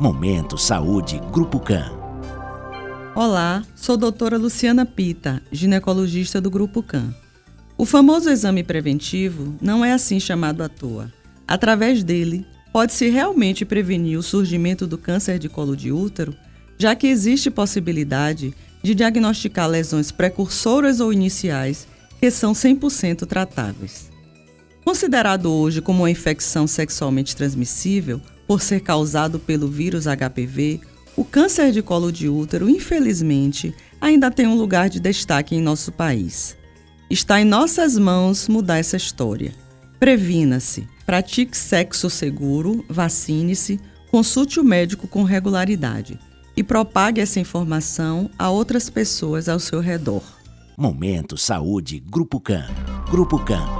Momento Saúde Grupo CAN. Olá, sou doutora Luciana Pita, ginecologista do Grupo CAN. O famoso exame preventivo não é assim chamado à toa. Através dele, pode-se realmente prevenir o surgimento do câncer de colo de útero, já que existe possibilidade de diagnosticar lesões precursoras ou iniciais que são 100% tratáveis. Considerado hoje como uma infecção sexualmente transmissível, por ser causado pelo vírus HPV, o câncer de colo de útero, infelizmente, ainda tem um lugar de destaque em nosso país. Está em nossas mãos mudar essa história. Previna-se, pratique sexo seguro, vacine-se, consulte o médico com regularidade e propague essa informação a outras pessoas ao seu redor. Momento Saúde Grupo CAN. Grupo CAN